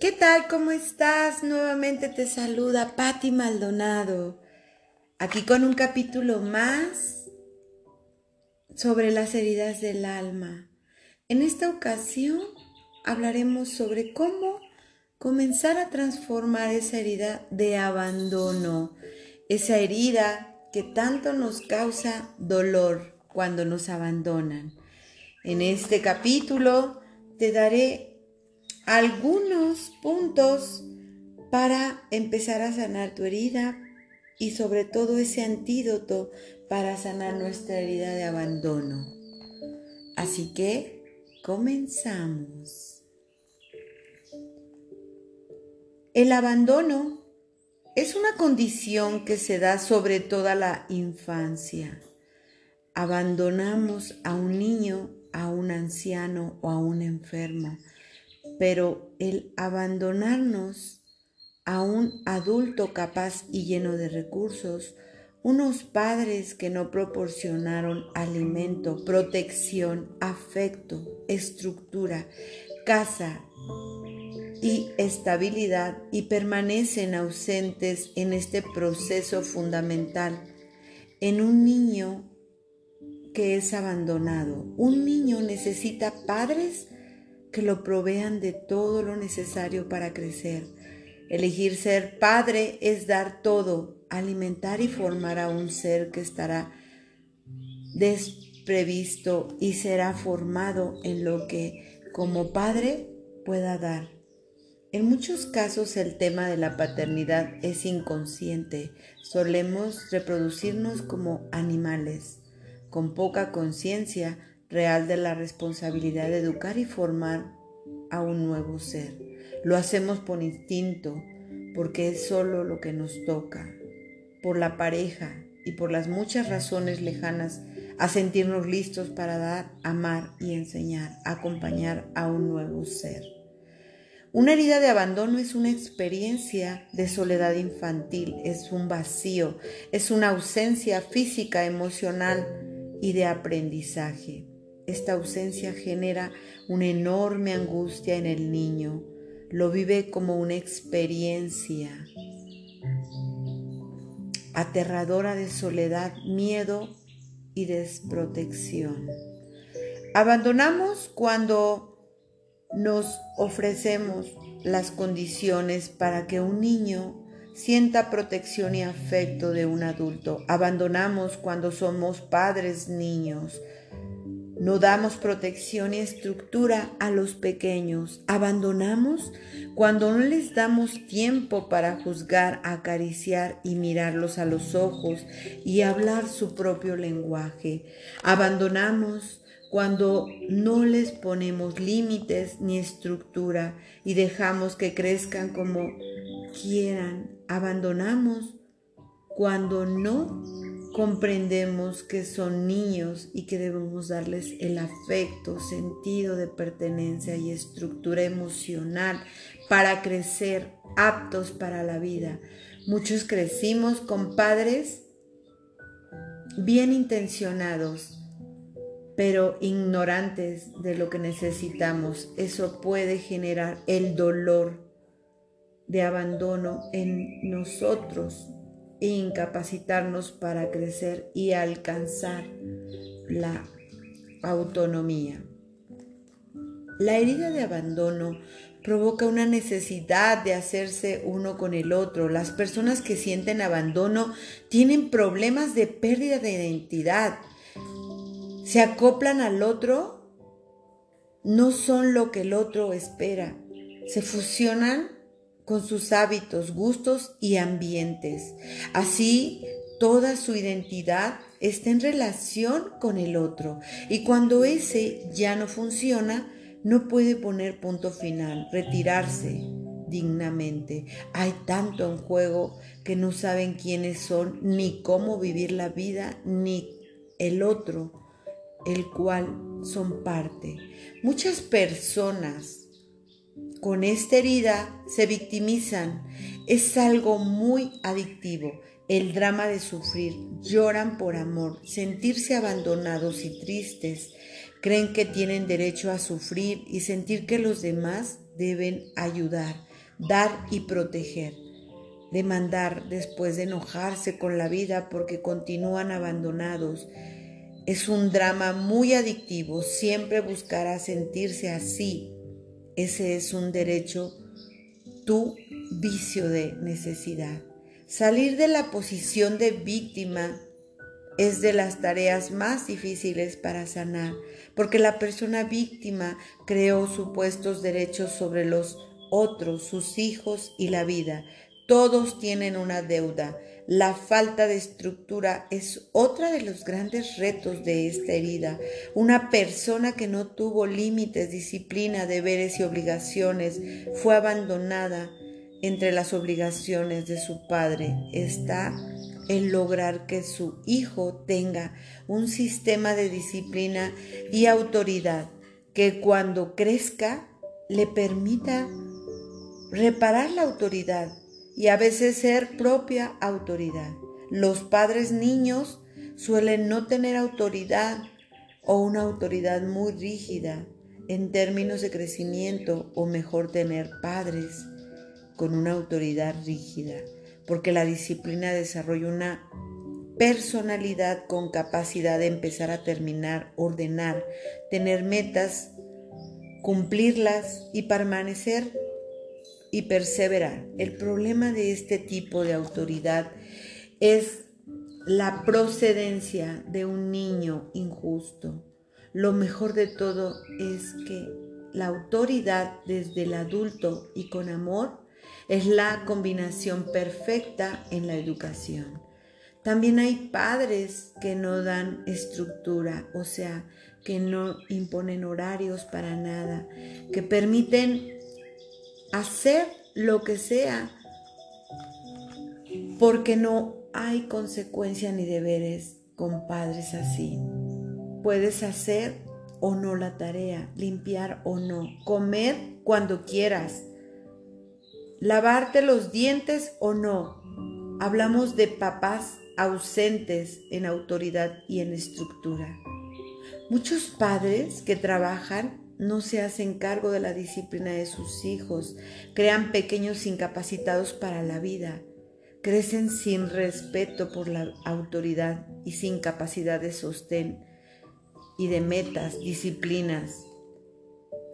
¿Qué tal? ¿Cómo estás? Nuevamente te saluda Patti Maldonado, aquí con un capítulo más sobre las heridas del alma. En esta ocasión hablaremos sobre cómo comenzar a transformar esa herida de abandono, esa herida que tanto nos causa dolor cuando nos abandonan. En este capítulo te daré algunos puntos para empezar a sanar tu herida y sobre todo ese antídoto para sanar nuestra herida de abandono. Así que comenzamos. El abandono es una condición que se da sobre toda la infancia. Abandonamos a un niño, a un anciano o a un enfermo, pero el abandonarnos a un adulto capaz y lleno de recursos, unos padres que no proporcionaron alimento, protección, afecto, estructura, casa, y estabilidad y permanecen ausentes en este proceso fundamental. En un niño es abandonado. Un niño necesita padres que lo provean de todo lo necesario para crecer. Elegir ser padre es dar todo, alimentar y formar a un ser que estará desprevisto y será formado en lo que como padre pueda dar. En muchos casos el tema de la paternidad es inconsciente. Solemos reproducirnos como animales, con poca conciencia real de la responsabilidad de educar y formar a un nuevo ser. Lo hacemos por instinto, porque es solo lo que nos toca, por la pareja y por las muchas razones lejanas a sentirnos listos para dar, amar y enseñar, acompañar a un nuevo ser. Una herida de abandono es una experiencia de soledad infantil, es un vacío, es una ausencia física, emocional y de aprendizaje. Esta ausencia genera una enorme angustia en el niño, lo vive como una experiencia aterradora de soledad, miedo y desprotección. Abandonamos cuando nos ofrecemos las condiciones para que un niño sienta protección y afecto de un adulto. Abandonamos cuando somos padres niños. No damos protección y estructura a los pequeños. Abandonamos cuando no les damos tiempo para juzgar, acariciar y mirarlos a los ojos y hablar su propio lenguaje. Abandonamos cuando no les ponemos límites ni estructura y dejamos que crezcan como quieran, abandonamos cuando no comprendemos que son niños y que debemos darles el afecto, sentido de pertenencia y estructura emocional para crecer aptos para la vida. Muchos crecimos con padres bien intencionados, pero ignorantes de lo que necesitamos. Eso puede generar el dolor de abandono en nosotros e incapacitarnos para crecer y alcanzar la autonomía. La herida de abandono provoca una necesidad de hacerse uno con el otro. Las personas que sienten abandono tienen problemas de pérdida de identidad se acoplan al otro, no son lo que el otro espera, se fusionan con sus hábitos, gustos y ambientes. Así, toda su identidad está en relación con el otro y cuando ese ya no funciona, no puede poner punto final, retirarse dignamente. Hay tanto en juego que no saben quiénes son, ni cómo vivir la vida, ni el otro el cual son parte. Muchas personas con esta herida se victimizan. Es algo muy adictivo. El drama de sufrir, lloran por amor, sentirse abandonados y tristes, Creen que tienen derecho a sufrir y sentir que los demás deben ayudar, dar y proteger. Demandar después de enojarse con la vida porque continúan abandonados. Es un drama muy adictivo. Siempre buscará sentirse así. Ese es un derecho, tu vicio de necesidad. Salir de la posición de víctima es de las tareas más difíciles para sanar, porque la persona víctima creó supuestos derechos sobre los otros, sus hijos y la vida. Todos tienen una deuda. La falta de estructura es otra de los grandes retos de esta herida. Una persona que no tuvo límites, disciplina, deberes y obligaciones fue abandonada entre las obligaciones de su padre está el lograr que su hijo tenga un sistema de disciplina y autoridad que cuando crezca le permita reparar la autoridad y a veces ser propia autoridad. Los padres niños suelen no tener autoridad o una autoridad muy rígida en términos de crecimiento o mejor tener padres con una autoridad rígida, porque la disciplina desarrolla una personalidad con capacidad de empezar a terminar, ordenar, tener metas, cumplirlas y permanecer y perseverar. El problema de este tipo de autoridad es la procedencia de un niño injusto. Lo mejor de todo es que la autoridad desde el adulto y con amor es la combinación perfecta en la educación. También hay padres que no dan estructura, o sea, que no imponen horarios para nada, que permiten hacer lo que sea, porque no hay consecuencia ni deberes con padres así. Puedes hacer o no la tarea, limpiar o no, comer cuando quieras, lavarte los dientes o no. Hablamos de papás ausentes en autoridad y en estructura. Muchos padres que trabajan no se hacen cargo de la disciplina de sus hijos, crean pequeños incapacitados para la vida, crecen sin respeto por la autoridad y sin capacidad de sostén y de metas, disciplinas.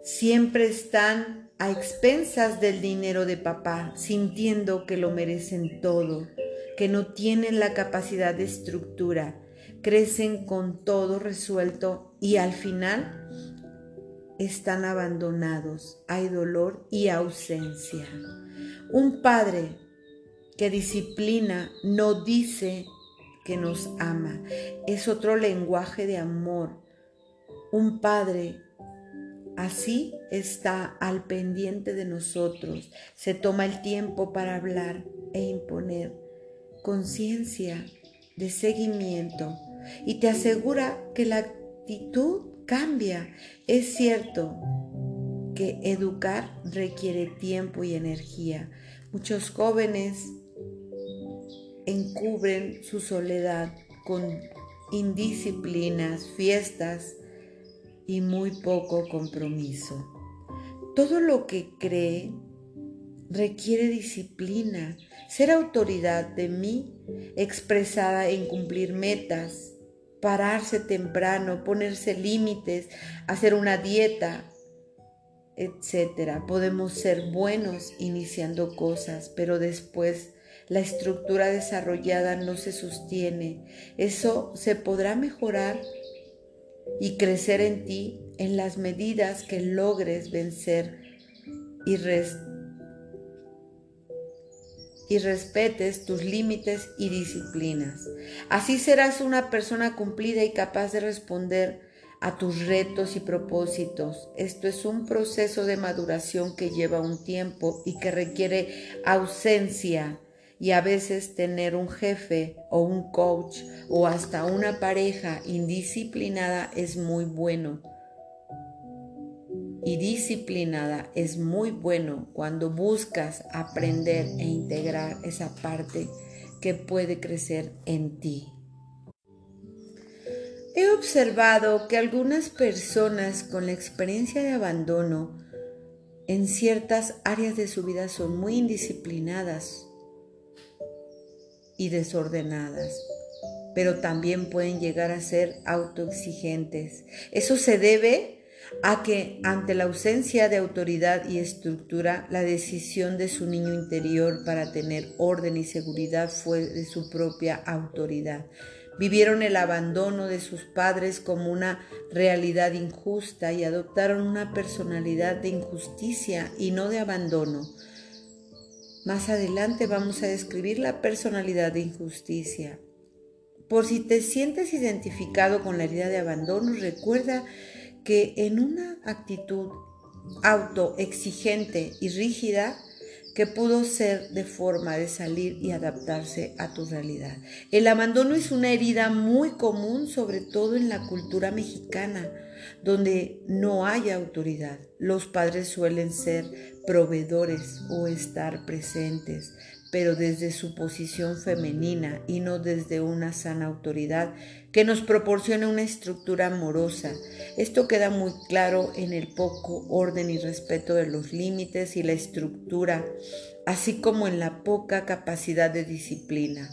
Siempre están a expensas del dinero de papá, sintiendo que lo merecen todo, que no tienen la capacidad de estructura, crecen con todo resuelto y al final están abandonados, hay dolor y ausencia. Un padre que disciplina no dice que nos ama, es otro lenguaje de amor. Un padre Así está al pendiente de nosotros, se toma el tiempo para hablar e imponer conciencia de seguimiento y te asegura que la actitud cambia. Es cierto que educar requiere tiempo y energía. Muchos jóvenes encubren su soledad con indisciplinas, fiestas, y muy poco compromiso. Todo lo que cree requiere disciplina, ser autoridad de mí, expresada en cumplir metas, pararse temprano, ponerse límites, hacer una dieta, etc. Podemos ser buenos iniciando cosas, pero después la estructura desarrollada no se sostiene. Eso se podrá mejorar y crecer en ti en las medidas que logres vencer y, y respetes tus límites y disciplinas. Así serás una persona cumplida y capaz de responder a tus retos y propósitos. Esto es un proceso de maduración que lleva un tiempo y que requiere ausencia y a veces tener un jefe o un coach o hasta una pareja indisciplinada es muy bueno. Y disciplinada es muy bueno cuando buscas aprender e integrar esa parte que puede crecer en ti. He observado que algunas personas con la experiencia de abandono en ciertas áreas de su vida son muy indisciplinadas y desordenadas, pero también pueden llegar a ser autoexigentes. Eso se debe a que ante la ausencia de autoridad y estructura, la decisión de su niño interior para tener orden y seguridad fue de su propia autoridad. Vivieron el abandono de sus padres como una realidad injusta y adoptaron una personalidad de injusticia y no de abandono. Más adelante vamos a describir la personalidad de injusticia. Por si te sientes identificado con la herida de abandono, recuerda que en una actitud autoexigente y rígida, que pudo ser de forma de salir y adaptarse a tu realidad. El abandono es una herida muy común, sobre todo en la cultura mexicana, donde no hay autoridad. Los padres suelen ser proveedores o estar presentes, pero desde su posición femenina y no desde una sana autoridad que nos proporcione una estructura amorosa. Esto queda muy claro en el poco orden y respeto de los límites y la estructura, así como en la poca capacidad de disciplina.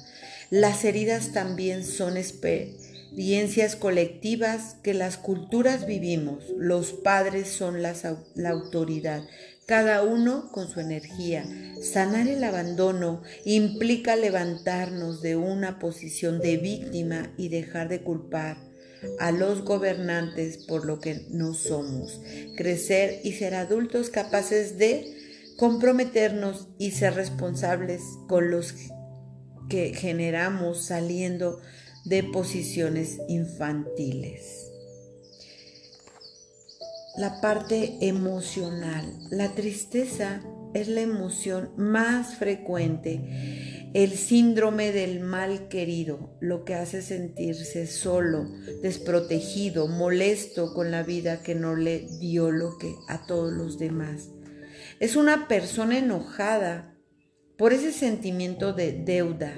Las heridas también son experiencias colectivas que las culturas vivimos. Los padres son la autoridad cada uno con su energía. Sanar el abandono implica levantarnos de una posición de víctima y dejar de culpar a los gobernantes por lo que no somos. Crecer y ser adultos capaces de comprometernos y ser responsables con los que generamos saliendo de posiciones infantiles la parte emocional. La tristeza es la emoción más frecuente. El síndrome del mal querido, lo que hace sentirse solo, desprotegido, molesto con la vida que no le dio lo que a todos los demás. Es una persona enojada por ese sentimiento de deuda,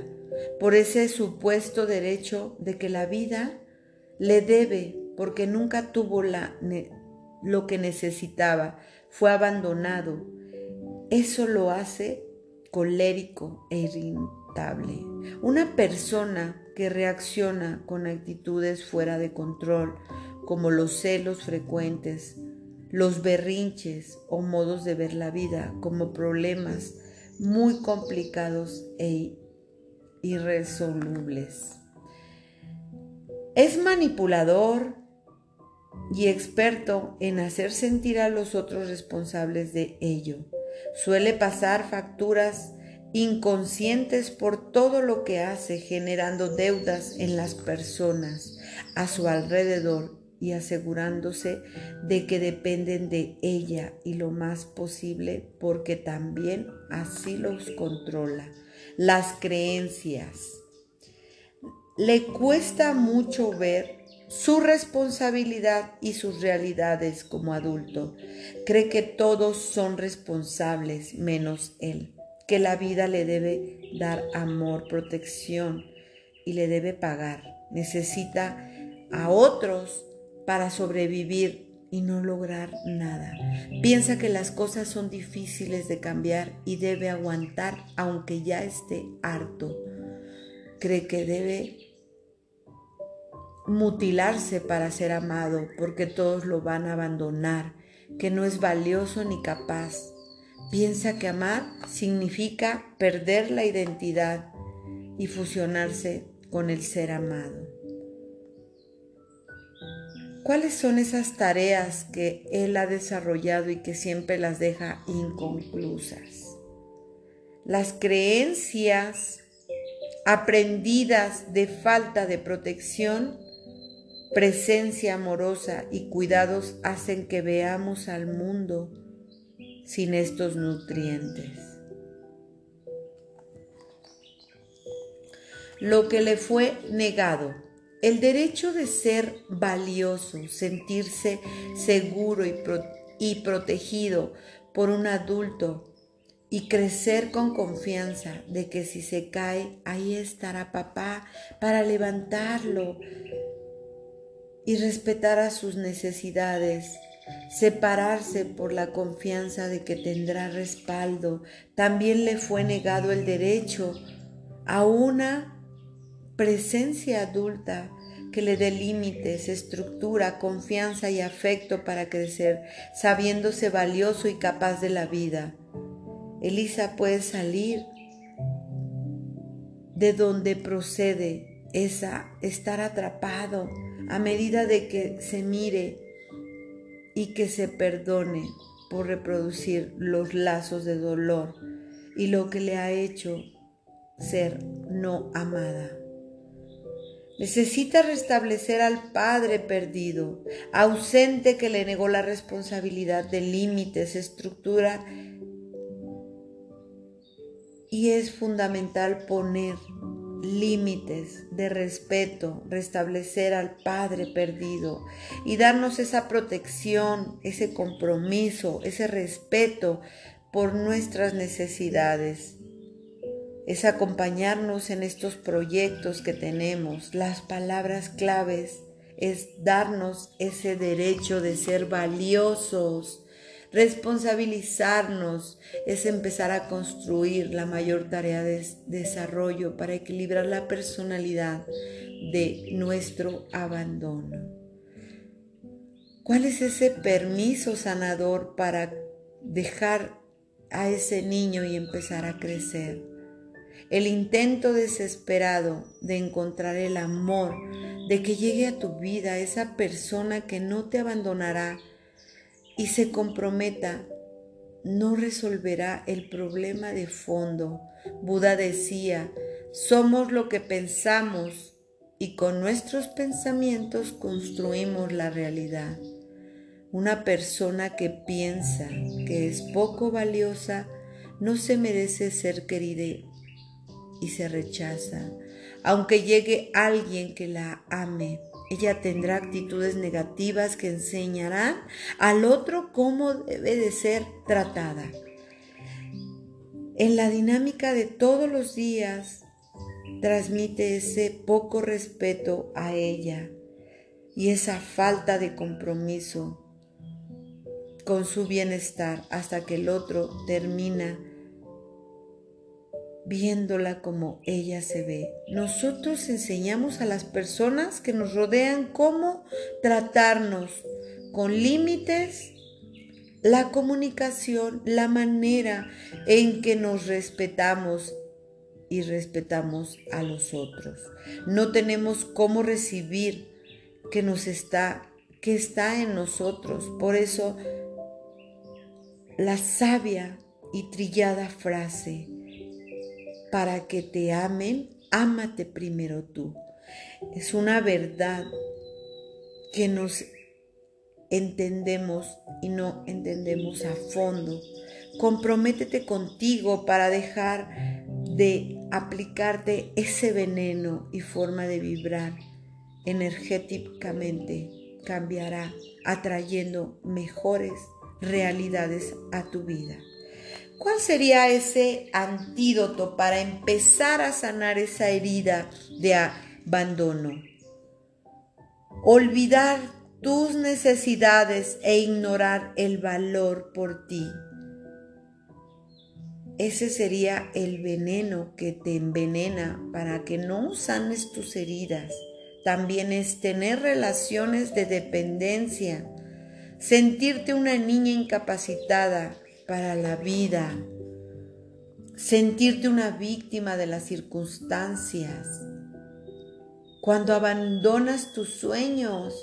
por ese supuesto derecho de que la vida le debe porque nunca tuvo la lo que necesitaba, fue abandonado. Eso lo hace colérico e irritable. Una persona que reacciona con actitudes fuera de control, como los celos frecuentes, los berrinches o modos de ver la vida como problemas muy complicados e irresolubles. Es manipulador, y experto en hacer sentir a los otros responsables de ello. Suele pasar facturas inconscientes por todo lo que hace, generando deudas en las personas a su alrededor y asegurándose de que dependen de ella y lo más posible porque también así los controla. Las creencias. Le cuesta mucho ver su responsabilidad y sus realidades como adulto. Cree que todos son responsables menos él, que la vida le debe dar amor, protección y le debe pagar. Necesita a otros para sobrevivir y no lograr nada. Piensa que las cosas son difíciles de cambiar y debe aguantar aunque ya esté harto. Cree que debe mutilarse para ser amado, porque todos lo van a abandonar, que no es valioso ni capaz. Piensa que amar significa perder la identidad y fusionarse con el ser amado. ¿Cuáles son esas tareas que él ha desarrollado y que siempre las deja inconclusas? Las creencias aprendidas de falta de protección presencia amorosa y cuidados hacen que veamos al mundo sin estos nutrientes. Lo que le fue negado, el derecho de ser valioso, sentirse seguro y, protegido por un adulto y crecer con confianza de que si se cae, ahí estará papá para levantarlo, y respetara sus necesidades, separarse por la confianza de que tendrá respaldo. También le fue negado el derecho a una presencia adulta que le dé límites, estructura, confianza y afecto para crecer, sabiéndose valioso y capaz de la vida. Elisa puede salir de donde procede esa estar atrapado a medida de que se mire y que se perdone por reproducir los lazos de dolor y lo que le ha hecho ser no amada. Necesita restablecer al padre perdido, ausente que le negó la responsabilidad de límites, estructura, y es fundamental poner límites de respeto, restablecer al Padre perdido y darnos esa protección, ese compromiso, ese respeto por nuestras necesidades. Es acompañarnos en estos proyectos que tenemos. Las palabras claves es darnos ese derecho de ser valiosos, Responsabilizarnos es empezar a construir la mayor tarea de desarrollo para equilibrar la personalidad de nuestro abandono. ¿Cuál es ese permiso sanador para dejar a ese niño y empezar a crecer? El intento desesperado de encontrar el amor, de que llegue a tu vida esa persona que no te abandonará, y se comprometa, no resolverá el problema de fondo. Buda decía, somos lo que pensamos y con nuestros pensamientos construimos la realidad. Una persona que piensa que es poco valiosa no se merece ser querida y se rechaza, aunque llegue alguien que la ame ella tendrá actitudes negativas que enseñarán al otro cómo debe de ser tratada. En la dinámica de todos los días transmite ese poco respeto a ella y esa falta de compromiso con su bienestar hasta que el otro termina viéndola como ella se ve. Nosotros enseñamos a las personas que nos rodean cómo tratarnos con límites, la comunicación, la manera en que nos respetamos y respetamos a los otros. No tenemos cómo recibir que nos está que está en nosotros. Por eso la sabia y trillada frase para que te amen, ámate primero tú. Es una verdad que nos entendemos y no entendemos a fondo. Comprométete contigo para dejar de aplicarte ese veneno y forma de vibrar energéticamente cambiará atrayendo mejores realidades a tu vida. ¿Cuál sería ese antídoto para empezar a sanar esa herida de abandono? Olvidar tus necesidades e ignorar el valor por ti. Ese sería el veneno que te envenena para que no sanes tus heridas. También es tener relaciones de dependencia, sentirte una niña incapacitada, para la vida, sentirte una víctima de las circunstancias, cuando abandonas tus sueños,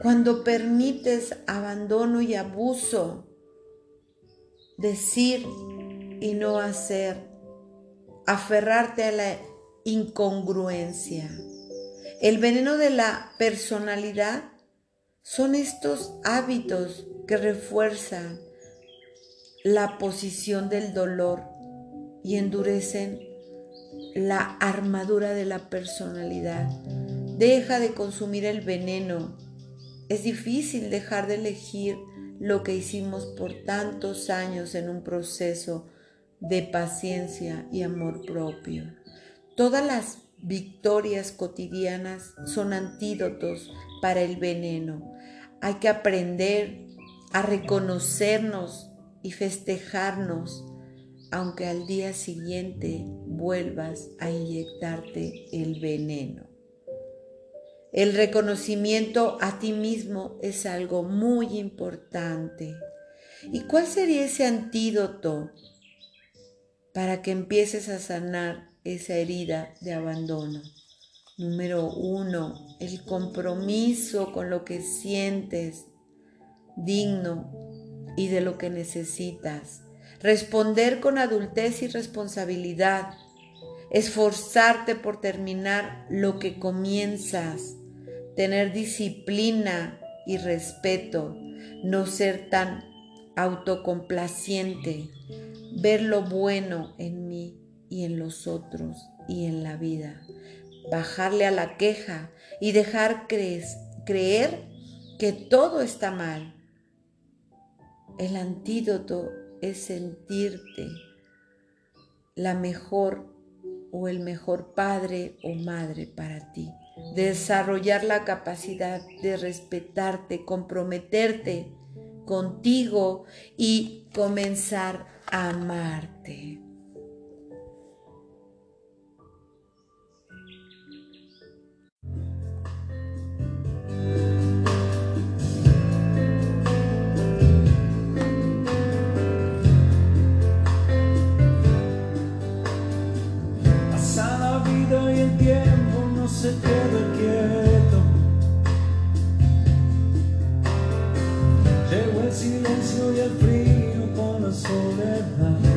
cuando permites abandono y abuso, decir y no hacer, aferrarte a la incongruencia. El veneno de la personalidad son estos hábitos que refuerzan la posición del dolor y endurecen la armadura de la personalidad. Deja de consumir el veneno. Es difícil dejar de elegir lo que hicimos por tantos años en un proceso de paciencia y amor propio. Todas las victorias cotidianas son antídotos para el veneno. Hay que aprender a reconocernos y festejarnos, aunque al día siguiente vuelvas a inyectarte el veneno. El reconocimiento a ti mismo es algo muy importante. ¿Y cuál sería ese antídoto para que empieces a sanar esa herida de abandono? Número uno, el compromiso con lo que sientes digno y de lo que necesitas. Responder con adultez y responsabilidad. Esforzarte por terminar lo que comienzas tener disciplina y respeto, no ser tan autocomplaciente, ver lo bueno en mí y en los otros y en la vida, bajarle a la queja y dejar creer que todo está mal. El antídoto es sentirte la mejor o el mejor padre o madre para ti desarrollar la capacidad de respetarte, comprometerte contigo y comenzar a amarte. Y el eco de la gloria